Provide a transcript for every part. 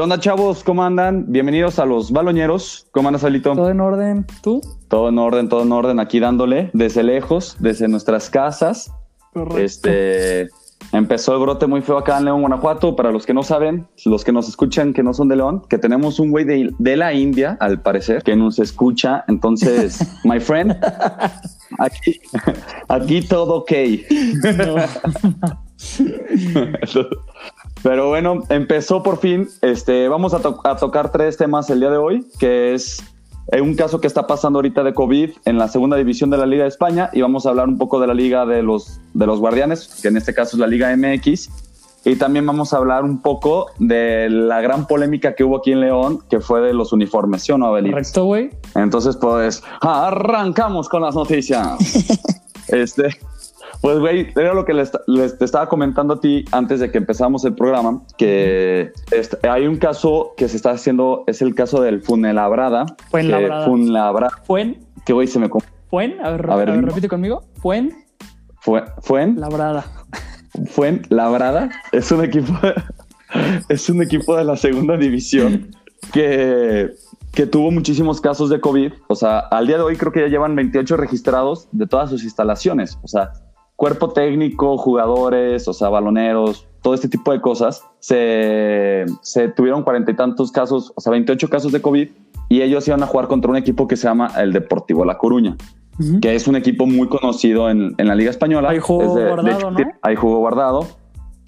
¿Qué onda, chavos? ¿Cómo andan? Bienvenidos a los baloñeros. ¿Cómo andas, Alito? Todo en orden. ¿Tú? Todo en orden, todo en orden. Aquí dándole desde lejos, desde nuestras casas. Correcto. Este empezó el brote muy feo acá en León, Guanajuato. Para los que no saben, los que nos escuchan que no son de León, que tenemos un güey de, de la India, al parecer, que nos escucha. Entonces, my friend, aquí, aquí todo ok. Pero bueno, empezó por fin. Este, vamos a, to- a tocar tres temas el día de hoy, que es eh, un caso que está pasando ahorita de COVID en la segunda división de la Liga de España y vamos a hablar un poco de la Liga de los, de los Guardianes, que en este caso es la Liga MX. Y también vamos a hablar un poco de la gran polémica que hubo aquí en León, que fue de los uniformes, ¿sí o no, Abelito? Correcto, güey. Entonces, pues, arrancamos con las noticias. este, pues, güey, era lo que les, les- te estaba comentando a ti antes de que empezáramos el programa, que este, hay un caso que se está haciendo, es el caso del Funelabrada. Fuenlabrada. Que Funlabra, Fuen. que güey se me... Fuen. A ver, A a ver, repite conmigo. Fuen. Fue, Fuen, Labrada. Fuenlabrada es un equipo, es un equipo de la segunda división que, que tuvo muchísimos casos de COVID. O sea, al día de hoy creo que ya llevan 28 registrados de todas sus instalaciones. O sea, cuerpo técnico, jugadores, o sea, baloneros, todo este tipo de cosas. Se, se tuvieron cuarenta y tantos casos, o sea, 28 casos de COVID y ellos iban a jugar contra un equipo que se llama el Deportivo La Coruña que es un equipo muy conocido en, en la Liga Española. De- de- Guardado, ¿no? Jugó guardado.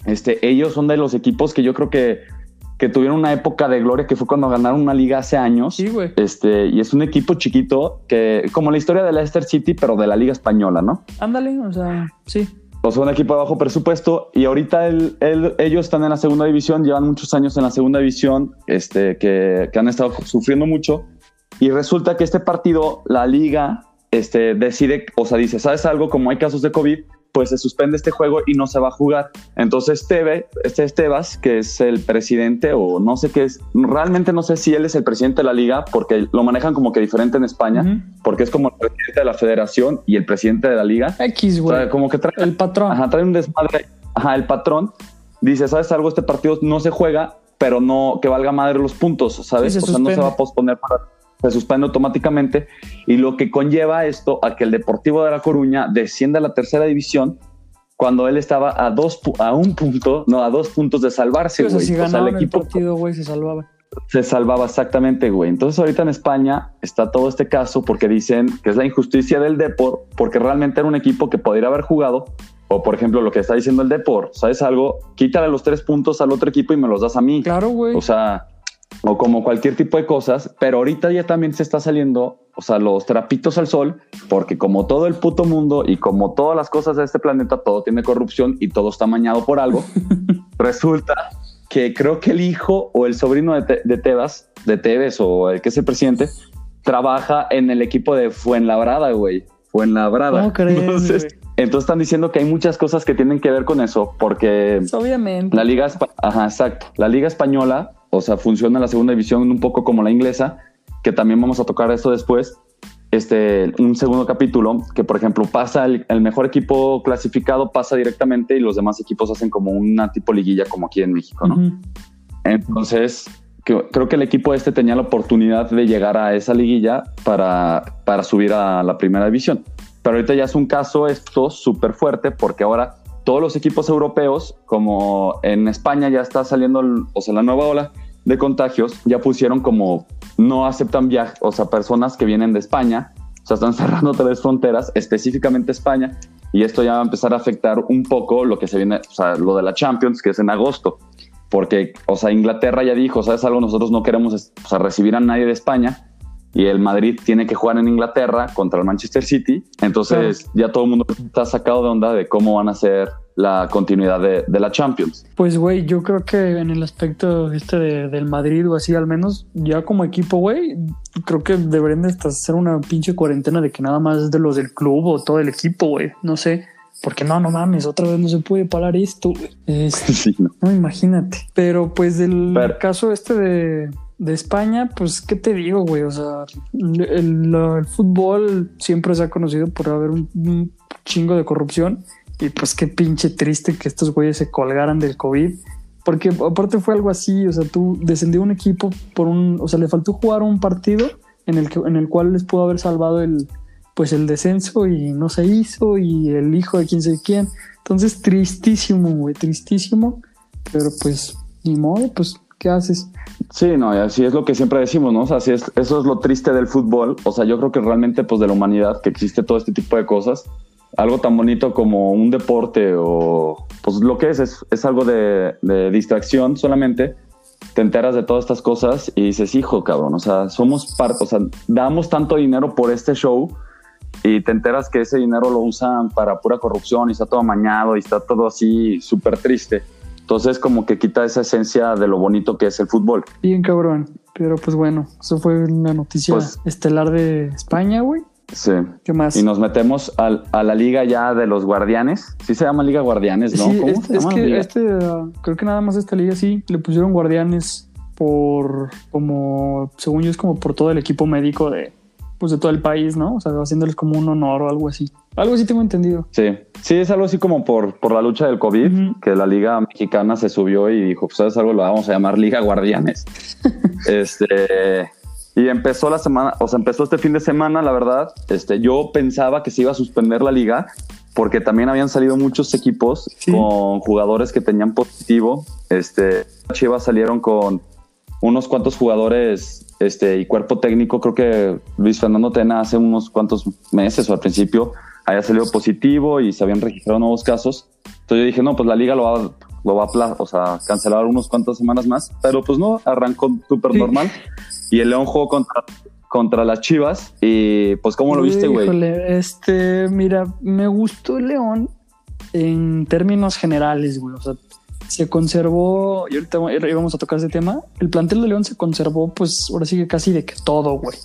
Este, ellos son de los equipos que yo creo que, que tuvieron una época de gloria que fue cuando ganaron una liga hace años. Sí, güey. Este, y es un equipo chiquito que, como la historia de Leicester City, pero de la Liga Española, ¿no? Ándale, o sea, sí. O sea, un equipo de bajo presupuesto y ahorita el- el- ellos están en la segunda división, llevan muchos años en la segunda división, este, que, que han estado sufriendo mucho. Y resulta que este partido, la liga, este, decide, o sea, dice, ¿sabes algo? Como hay casos de COVID, pues se suspende este juego y no se va a jugar. Entonces, Teve, este Estebas, que es el presidente, o no sé qué es, realmente no sé si él es el presidente de la liga, porque lo manejan como que diferente en España, porque es como el presidente de la federación y el presidente de la liga. X, O güey. sea, como que trae El patrón. Ajá, trae un desmadre. Ajá, el patrón dice, ¿sabes algo? Este partido no se juega, pero no que valga madre los puntos, ¿sabes? Sí, se o sea, no se va a posponer para se suspende automáticamente y lo que conlleva esto a que el Deportivo de La Coruña descienda a la tercera división cuando él estaba a dos a un punto, no, a dos puntos de salvarse, sea, güey. si o sea, el el equipo partido, güey, se salvaba. se salvaba exactamente, güey. Entonces ahorita en España está todo este caso porque dicen que es la injusticia del Depor, porque realmente era un equipo que podría haber jugado, o por ejemplo lo que está diciendo el Depor, ¿sabes algo? Quítale los tres puntos al otro equipo y me los das a mí. Claro, güey. O sea, o como cualquier tipo de cosas, pero ahorita ya también se está saliendo, o sea, los trapitos al sol, porque como todo el puto mundo y como todas las cosas de este planeta, todo tiene corrupción y todo está mañado por algo, resulta que creo que el hijo o el sobrino de, Te- de Tebas, de Tevez o el que es el presidente, trabaja en el equipo de Fuenlabrada, güey. Fuenlabrada. ¿Cómo crees, Entonces, entonces están diciendo que hay muchas cosas que tienen que ver con eso, porque Pues, obviamente. la liga, Espa- ajá, exacto. La liga española, o sea, funciona la segunda división un poco como la inglesa, que también vamos a tocar eso después. Este, un segundo capítulo, que por ejemplo pasa el, el mejor equipo clasificado pasa directamente y los demás equipos hacen como una tipo liguilla como aquí en México, ¿no? Entonces, que- creo que el equipo este tenía la oportunidad de llegar a esa liguilla para, para subir a la primera división. Pero ahorita ya es un caso esto súper fuerte porque ahora todos los equipos europeos, como en España ya está saliendo, o sea, la nueva ola de contagios, ya pusieron como no aceptan viajes, o sea, personas que vienen de España, o sea, están cerrando tres fronteras, específicamente España, y esto ya va a empezar a afectar un poco lo que se viene, o sea, lo de la Champions, que es en agosto porque, o sea, Inglaterra ya dijo, ¿sabes algo? Nosotros no queremos o sea, recibir a nadie de España y el Madrid tiene que jugar en Inglaterra contra el Manchester City. Entonces ya todo el mundo está sacado de onda de cómo van a ser la continuidad de, de la Champions. Pues, güey, yo creo que en el aspecto este de- del Madrid o así, al menos ya como equipo, güey, creo que deberían de hacer una pinche cuarentena de que nada más es de los del club o todo el equipo, güey. No sé. Porque no, no mames, otra vez no se puede parar esto. Este, Sí, ¿no? no, imagínate. Pero pues del Pero- caso este de, de España, pues, ¿qué te digo, güey? O sea, el, el- el fútbol siempre se ha conocido por haber un, un chingo de corrupción. Y pues qué pinche triste que estos güeyes se colgaran del COVID Porque aparte fue algo así, o sea, tú descendió un equipo por un, o sea, le faltó jugar un partido en el que, en el cual les pudo haber salvado el, pues el descenso y no se hizo y el hijo de quién sé quién. Entonces, tristísimo, güey, tristísimo. Pero pues, ni modo, pues, ¿qué haces? Sí, no, y así es lo que siempre decimos, ¿no? O sea, así es, eso es lo triste del fútbol. O sea, yo creo que realmente, pues, de la humanidad, que existe todo este tipo de cosas, algo tan bonito como un deporte o pues lo que es es, algo de, distracción solamente te enteras de todas estas cosas y dices hijo cabrón o sea somos parte o sea damos tanto dinero por este show y te enteras que ese dinero lo usan para pura corrupción y está todo amañado y está todo así súper triste entonces como que quita esa esencia de lo bonito que es el fútbol. Bien cabrón pero pues bueno eso fue una noticia pues estelar de España güey Sí. ¿Qué más? Y nos metemos a la liga ya de los guardianes. Sí se llama Liga Guardianes, ¿no? Sí, es, que este, uh, creo que nada más esta liga sí le pusieron guardianes por como, según yo, es como por todo el equipo médico de, pues de todo el país, ¿no? O sea, haciéndoles como un honor o algo así. Algo así tengo entendido. Sí, sí, es algo así como por, por la lucha del COVID, que la liga mexicana se subió y dijo, pues sabes algo, lo vamos a llamar Liga Guardianes. este y empezó la semana, o sea, empezó este fin de semana, la verdad. Este, yo pensaba que se iba a suspender la liga porque también habían salido muchos equipos con jugadores que tenían positivo. Este, Chivas salieron con unos cuantos jugadores este, y cuerpo técnico. Creo que Luis Fernando Tena hace unos cuantos meses o al principio había salido positivo y se habían registrado nuevos casos. Entonces yo dije, no, pues la liga lo va, lo va a o sea, cancelar unos cuantas semanas más. Pero pues no, arrancó súper normal y el León jugó contra, contra las Chivas. Y pues, ¿cómo lo viste, güey? Este, mira, me gustó el León en términos generales, güey. O sea, se conservó, y ahorita íbamos a tocar ese tema, el plantel de León se conservó, pues ahora sigue casi de que todo, güey.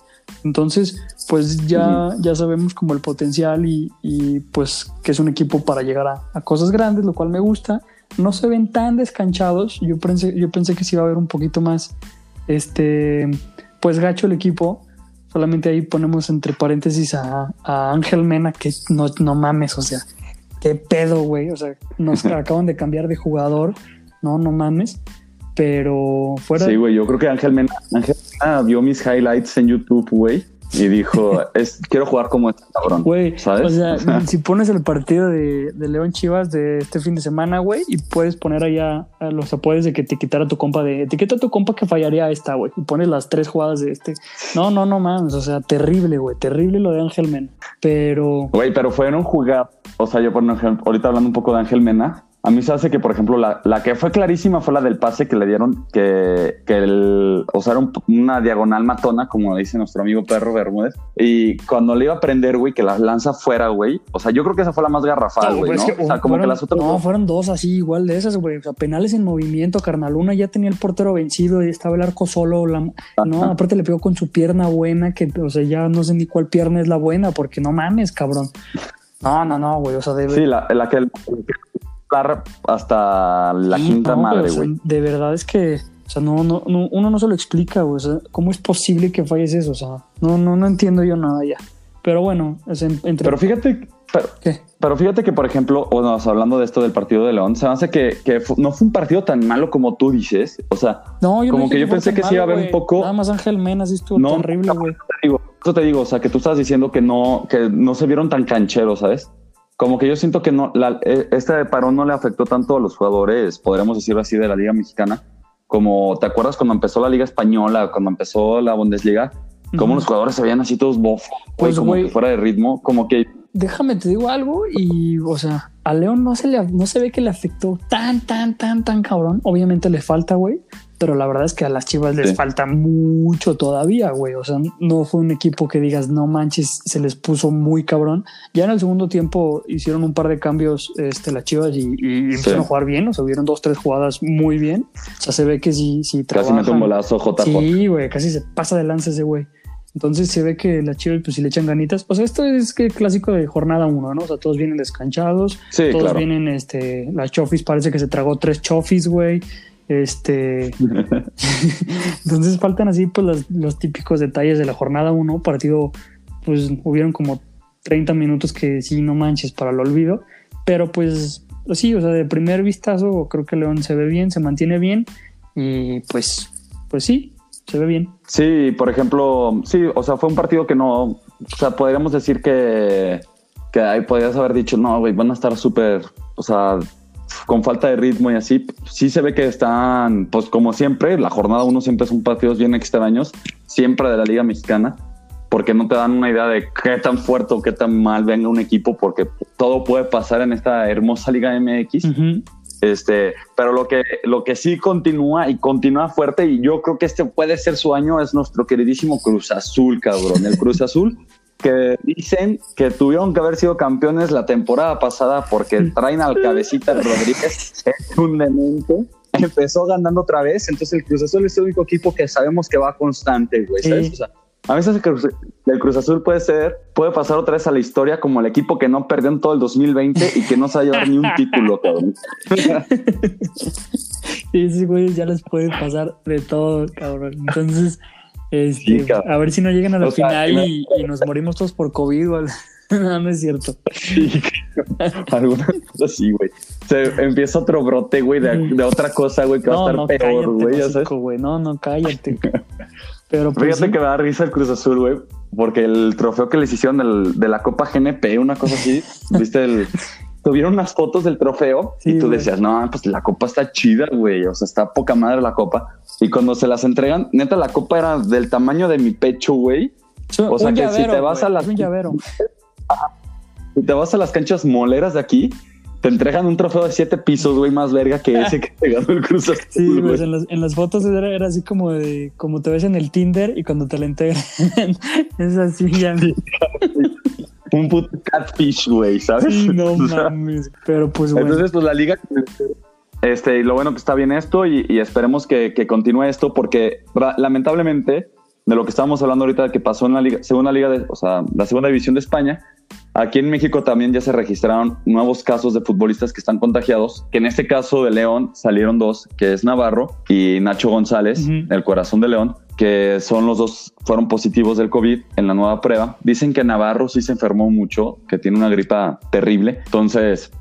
Entonces, pues ya, ya sabemos como el potencial y, y, pues que es un equipo para llegar a, a, cosas grandes, lo cual me gusta. No se ven tan descanchados. Yo pensé, yo pensé que sí iba a haber un poquito más, este, pues gacho el equipo. Solamente ahí ponemos entre paréntesis a, Ángel Mena, que no, no mames, o sea, qué pedo, güey. O sea, nos acaban de cambiar de jugador, no, no mames. Pero fuera. Sí, güey, yo creo que Ángel Mena, Ángel Mena vio mis highlights en YouTube, güey y dijo, es, quiero jugar como este cabrón. Güey, ¿sabes? O sea, si pones el partido de, León Chivas de este fin de semana, güey, y puedes poner allá a los apoyos de que te quitara tu compa de etiqueta a tu compa que fallaría esta, güey, y pones las tres jugadas de este. No, no, no mames, o sea, terrible, güey, terrible lo de Ángel Mena. Pero. Güey, pero fueron jugar, o sea, yo por ejemplo, ahorita hablando un poco de Ángel Mena, a mí se hace que, por ejemplo, la, la, que fue clarísima fue la del pase que le dieron, que, que el, o sea, era una diagonal matona, como dice nuestro amigo Perro Bermúdez. Y cuando le iba a prender, güey, que la lanza fuera, güey. O sea, yo creo que esa fue la más garrafal, güey, ¿no? o sea, como que las otras. No, fueron dos así, igual de esas, güey. O sea, penales en movimiento, carnal. Una ya tenía el portero vencido y estaba el arco solo. no, aparte le pegó con su pierna buena, que, o sea, ya no sé ni cuál pierna es la buena, porque no mames, cabrón. No, no, no, güey. O sea, debe. Sí, la, la que hasta la quinta madre, güey. de verdad es que, o sea, no, no, uno no se lo explica, güey. O sea, ¿cómo es posible que falles eso? O sea, no, no, no entiendo yo nada ya. Pero bueno, es entre... Pero fíjate, pero, pero fíjate que, por ejemplo, o hablando de esto del partido de León, se me hace que, que no fue un partido tan malo como tú dices. O sea, como que yo pensé que sí iba a haber un poco. Nada más Ángel Menas estuvo no, terrible, güey. Eso te digo, o sea, que tú estás diciendo que no, que no se vieron tan cancheros, ¿sabes? Como que yo siento que no, la, e, este parón no le afectó tanto a los jugadores, podríamos decirlo así, de la Liga Mexicana. Como te acuerdas cuando empezó la Liga Española, cuando empezó la Bundesliga, como los jugadores se veían así todos bofos, pues, como que fuera de ritmo, como que. Déjame te digo algo y, o sea, a León no se le, no se ve que le afectó tan, tan, tan, tan cabrón. Obviamente le falta, güey, pero la verdad es que a las Chivas les falta mucho todavía, güey. O sea, no fue un equipo que digas, no manches, se les puso muy cabrón. Ya en el segundo tiempo hicieron un par de cambios este, las Chivas y, empezaron a jugar bien. O sea, hubieron dos, tres jugadas muy bien. O sea, se ve que sí, sí Casi mete un bolazo, JJ. Sí, güey, casi se pasa de lanza ese güey. Entonces se ve que las Chivas, pues si le echan ganitas. O sea, esto es que clásico de jornada uno, ¿no? O sea, todos vienen descanchados. Sí, todos vienen, este, las Chofis parece que se tragó tres Chofis, güey. Este. Entonces faltan así, pues, los, típicos detalles de la jornada 1. Partido, pues, hubieron como 30 minutos que sí, no manches para el olvido. Pero pues sí, o sea, de primer vistazo creo que León se ve bien, se mantiene bien y pues, pues sí, se ve bien. Sí, por ejemplo, sí, o sea, fue un partido que no, o sea, podríamos decir que, que ahí podrías haber dicho, no, güey, van a estar súper, o sea, con falta de ritmo y así. Sí se ve que están, pues como siempre, la jornada uno siempre son partidos bien extraños, siempre de la Liga Mexicana, porque no te dan una idea de qué tan fuerte o qué tan mal venga un equipo, porque todo puede pasar en esta hermosa Liga MX. Este, pero lo que, lo que sí continúa y continúa fuerte, y yo creo que este puede ser su año, es nuestro queridísimo Cruz Azul, cabrón. El Cruz Azul, que dicen que tuvieron que haber sido campeones la temporada pasada porque traen al cabecita Rodríguez, es un demente. Empezó ganando otra vez, entonces el Cruz Azul es el único equipo que sabemos que va constante, güey. ¿sabes? O sea, a veces el Cruz, el Cruz, Azul puede ser, puede pasar otra vez a la historia como el equipo que no perdió en todo el 2020 y que no se ha llevado ni un título, cabrón. Sí, sí, güey, ya les puede pasar de todo, cabrón. Entonces, este, sí, a ver si no llegan a la o final sea, y, y, nos morimos todos por COVID. ¿vale? no, no es cierto. Sí, alguna cosa así, güey. Se empieza otro brote, güey, de, de, otra cosa, güey, que no, va a estar no, peor. Güey. No, no, cállate. Pero pues, Fíjate sí. que me da risa el Cruz Azul, güey, porque el trofeo que les hicieron del, de la Copa GNP, una cosa así, viste el. Tuvieron unas fotos del trofeo sí, y tú güey. decías, no, pues la copa está chida, güey. O sea, está poca madre la copa. Y cuando se las entregan, neta, la copa era del tamaño de mi pecho, güey. O sea, que llavero, si te vas güey, a las. un llavero. Si te vas a las canchas moleras de aquí, te entregan un trofeo de siete pisos, güey, más verga que ese que te ganó el Cruz Azul. Sí, güey. pues en las, en las fotos era, era, así como de como te ves en el Tinder y cuando te la integran. es así ya. un puto catfish, güey, ¿sabes? Sí, no O sea, mames. Pero pues bueno. Entonces, pues la liga. Este, y lo bueno que está bien esto y, y esperemos que, que, continúe esto porque lamentablemente de lo que estábamos hablando ahorita de que pasó en la liga, segunda liga, de, o sea, la segunda división de España, aquí en México también ya se registraron nuevos casos de futbolistas que están contagiados, que en este caso de León salieron dos, que es Navarro y Nacho González, el corazón de León, que son los dos, fueron positivos del COVID en la nueva prueba. Dicen que Navarro sí se enfermó mucho, que tiene una gripa terrible. Entonces,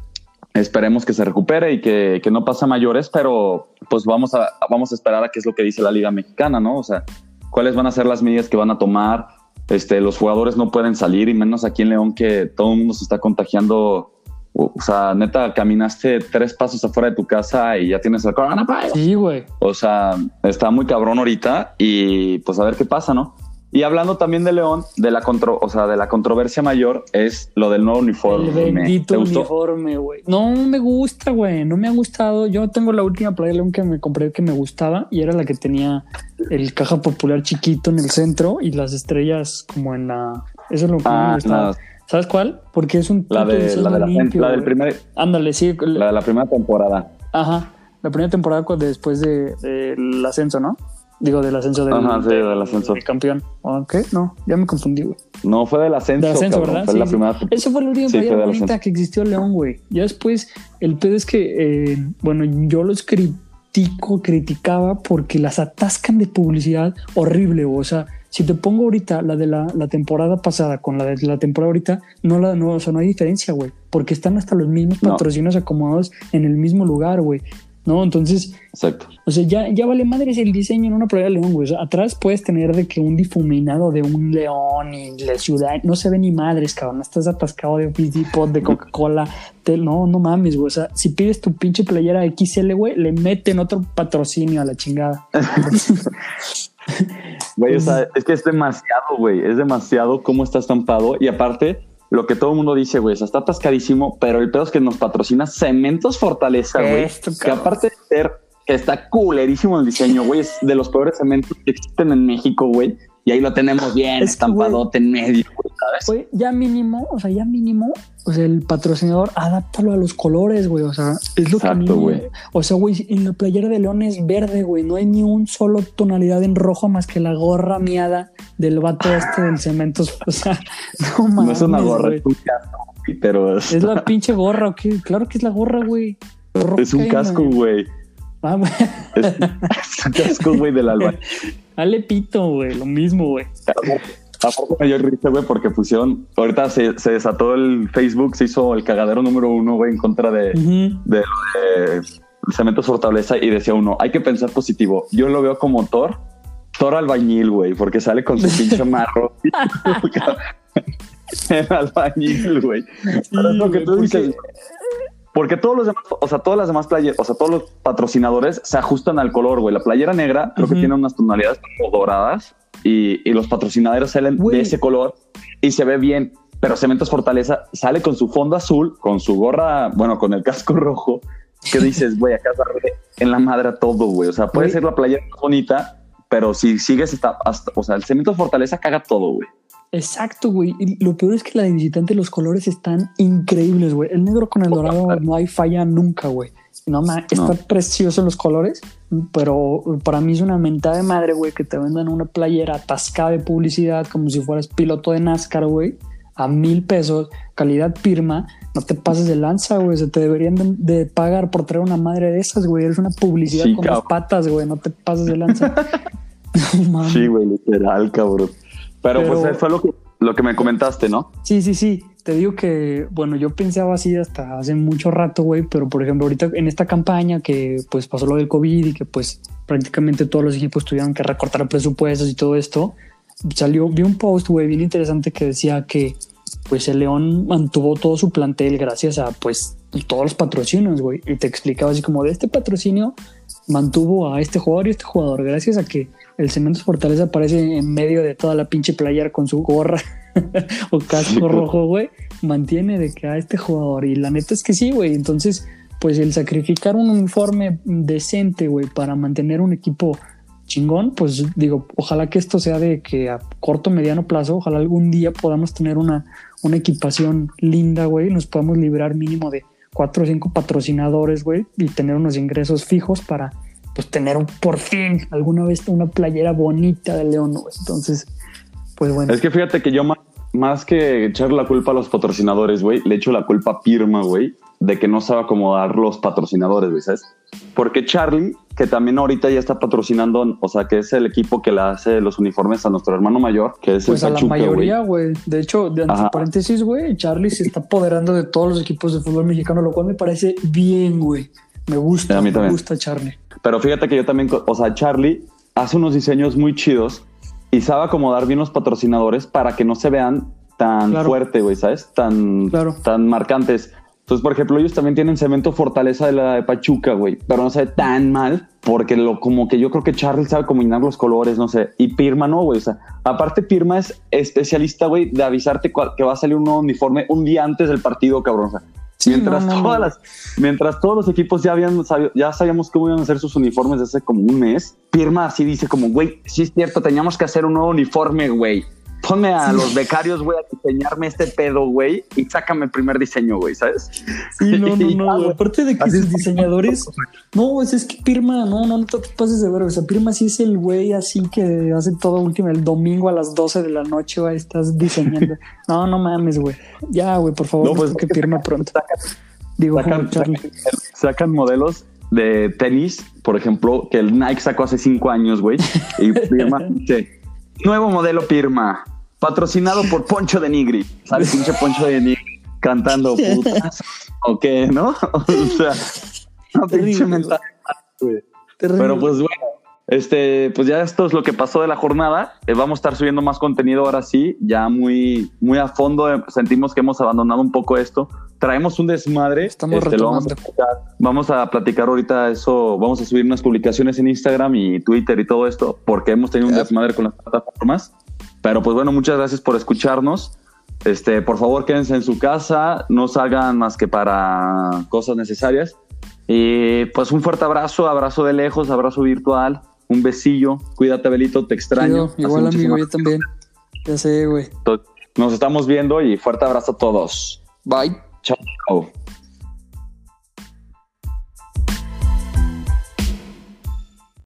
esperemos que se recupere y que, que no pase a mayores, pero pues vamos a, vamos a esperar a qué es lo que dice la Liga Mexicana, ¿no? O sea, cuáles van a ser las medidas que van a tomar. Este, los jugadores no pueden salir y menos aquí en León que todo el mundo se está contagiando. O sea, neta, caminaste tres pasos afuera de tu casa y ya tienes el coronavirus. Sí, güey. O sea, está muy cabrón ahorita y pues a ver qué pasa, ¿no? Y hablando también de León, de la contro o sea, de la controversia mayor es lo del nuevo uniforme. El ¿Te bendito uniforme, güey. No me gusta, güey. No me ha gustado. Yo tengo la última playa de León que me compré que me gustaba y era la que tenía el caja popular chiquito en el centro y las estrellas como en la. Eso es lo que me Ah, gustaba. ¿Sabes cuál? Porque es un la de, la, de la, limpio, la del primer, Ándale, sí. la de la primera temporada. Ajá. La primera temporada después de- del ascenso, ¿no? Digo, del ascenso del, Ajá, sí, del ascenso. del campeón. ¿Ok? No, ya me confundí, güey. No fue del ascenso, De ascenso, cabrón, ¿verdad? Fue Sí, la sí. primera. Ese fue el último Sí, fue del bonita que existió León, güey. Ya después, el pedo es que, eh, bueno, yo los critico, criticaba porque las atascan de publicidad horrible. O sea, si te pongo ahorita la de la, la temporada pasada con la de la temporada ahorita, no, la, no, o sea, no hay diferencia, güey. Porque están hasta los mismos No. patrocinios acomodados en el mismo lugar, güey. ¿No? Entonces, Exacto. o sea, ya, ya vale madres el diseño en una playera de león, güey. O sea, atrás puedes tener de que un difuminado de un león y la ciudad. No se ve ni madres, cabrón. Estás atascado de Fizzy Pot, de Coca-Cola. No, no mames, güey. O sea, si pides tu pinche playera XL, güey, le meten otro patrocinio a la chingada. Güey, o sea, es que es demasiado, güey. Es demasiado cómo está estampado. Y aparte, lo que todo el mundo dice, güey, o sea, está atascadísimo, pero el pedo es que nos patrocina Cementos Fortaleza, güey. Que aparte de ser que está culerísimo el diseño, güey, es de los peores cementos que existen en México, güey. Y ahí lo tenemos bien Es que, estampadote en medio, güey, ¿sabes? Güey, ya mínimo, o sea, ya mínimo, o sea, el patrocinador, adáptalo a los colores, güey. O sea, es lo que Exacto, me- güey. O sea, güey, en la playera de León es verde, güey. No hay ni un solo tonalidad en rojo más que la gorra miada del vato este del cementos. O sea, no mames. no es una gorra, es un casco, pero es, la pinche gorra, ¿ok? Claro que es la gorra, güey. Es un que casco, güey. Ah, güey. Es, es casco, güey, del alba. Dale pito, güey. Lo mismo, güey. Aparte me dio risa, güey, porque pusieron, ahorita se, se, desató el Facebook, se hizo el cagadero número uno, güey, en contra de, uh -huh. de, de, Cementos Fortaleza y decía uno, hay que pensar positivo. Yo lo veo como Thor, Thor albañil, güey, porque sale con su pinche marro. el albañil, güey. Sí, lo que tú dices. Porque todos los demás, o sea, todas las demás playeras, o sea, todos los patrocinadores se ajustan al color, güey. La playera negra creo uh -huh. que tiene unas tonalidades como doradas y, y los patrocinadores salen de ese color y se ve bien. Pero Cementos Fortaleza sale con su fondo azul, con su gorra, bueno, con el casco rojo, que dices, güey, acá en la madre a todo, güey. O sea, puede ser la playera más bonita, pero si sigues hasta, hasta o sea, el Cementos Fortaleza caga todo, güey. Exacto, güey. Y lo peor es que la de visitante, los colores están increíbles, güey. El negro con el dorado no hay falla nunca, güey. No, ma, está no. precioso los colores, pero para mí es una mentada de madre, güey, que te vendan una playera atascada de publicidad como si fueras piloto de NASCAR, güey, a mil pesos, calidad firma. No te pases de lanza, güey. Se te deberían de, de, pagar por traer una madre de esas, güey. Eres una publicidad sí, con cabrón. las patas, güey. No te pases de lanza. no, sí, güey, literal, cabrón. Pero, Pero, pues fue lo que, lo que me comentaste, ¿no? Sí, sí, sí. Te digo que, bueno, yo pensaba así hasta hace mucho rato, güey, pero por ejemplo, ahorita en esta campaña que pues pasó lo del COVID y que pues prácticamente todos los equipos tuvieron que recortar presupuestos y todo esto, salió, vi un post, güey, bien interesante que decía que pues el León mantuvo todo su plantel gracias a pues todos los patrocinios, güey, y te explicaba así como de este patrocinio mantuvo a este jugador y este jugador gracias a que el Cementos Fortaleza aparece en medio de toda la pinche playera con su gorra o casco rojo, güey, mantiene de que a este jugador. Y la neta es que sí, güey. Entonces, pues el sacrificar un uniforme decente, güey, para mantener un equipo chingón, pues digo, ojalá que esto sea de que a corto, mediano plazo, ojalá algún día podamos tener una, una equipación linda, güey, nos podamos librar mínimo de cuatro o cinco patrocinadores, güey, y tener unos ingresos fijos para pues tener por fin alguna vez una playera bonita de León, güey. Entonces, pues bueno. Es que fíjate que yo más, más que echar la culpa a los patrocinadores, güey, le echo la culpa a Pirma, güey, de que no sabe acomodar los patrocinadores, güey, ¿sabes? Porque Charlie, que también ahorita ya está patrocinando, o sea, que es el equipo que le hace los uniformes a nuestro hermano mayor, que es pues el a Pachuca, la mayoría, güey. De hecho, de entre paréntesis, güey, Charlie se está apoderando de todos los equipos de fútbol mexicano, lo cual me parece bien, güey. Me gusta, me también. gusta Charlie. Pero fíjate que yo también, o sea, Charlie hace unos diseños muy chidos y sabe acomodar bien los patrocinadores para que no se vean tan claro. fuerte, güey, ¿sabes? Tan, claro. tan marcantes. Entonces, por ejemplo, ellos también tienen cemento fortaleza de la de Pachuca, güey, pero no se ve tan mal porque lo como que yo creo que Charlie sabe combinar los colores, no sé. Y Pirma no, güey. O sea, aparte Pirma es especialista, güey, de avisarte que va a salir un nuevo uniforme un día antes del partido, cabrón. O sea, Sí, mientras, no, no, todas no. Las, mientras todos los equipos ya habían ya sabíamos cómo iban a hacer sus uniformes desde hace como un mes, Pirma así dice como, güey, sí es cierto, teníamos que hacer un nuevo uniforme, güey. Ponme a sí. los becarios, güey, a diseñarme este pedo, güey, y sácame el primer diseño, güey, ¿sabes? Sí, no, no, no, güey. Aparte de que así sus diseñadores... No, es, es que Pirma, no, no, no te pases de ver, o sea, Pirma sí es el güey así que hace todo último, el domingo a las 12 de la noche, güey, estás diseñando. no, no mames, güey. Ya, güey, por favor, no, pues, que Pirma pronto. Sacan, Digo, sacan, sacan, sacan modelos de tenis, por ejemplo, que el Nike sacó hace cinco años, güey, y Pirma, sí. Nuevo modelo Pirma, patrocinado por Poncho de Nigri. Sale pinche Poncho de Nigri cantando putas. ¿O qué, no? O sea, no pinche mental. Pero pues bueno, este, pues ya esto es lo que pasó de la jornada. Eh, vamos a estar subiendo más contenido ahora sí, ya muy, muy a fondo. Eh, sentimos que hemos abandonado un poco esto. Traemos un desmadre. Estamos este, lo vamos, a vamos a platicar ahorita eso. Vamos a subir unas publicaciones en Instagram y Twitter y todo esto, porque hemos tenido un desmadre con las plataformas. Pero pues bueno, muchas gracias por escucharnos. Este, por favor, quédense en su casa, no salgan más que para cosas necesarias. Y pues un fuerte abrazo, abrazo de lejos, abrazo virtual, un besillo. Cuídate, Belito, te extraño. Igual, amigo, yo también. Ya sé, güey. Nos estamos viendo y fuerte abrazo a todos. Bye. Ciao.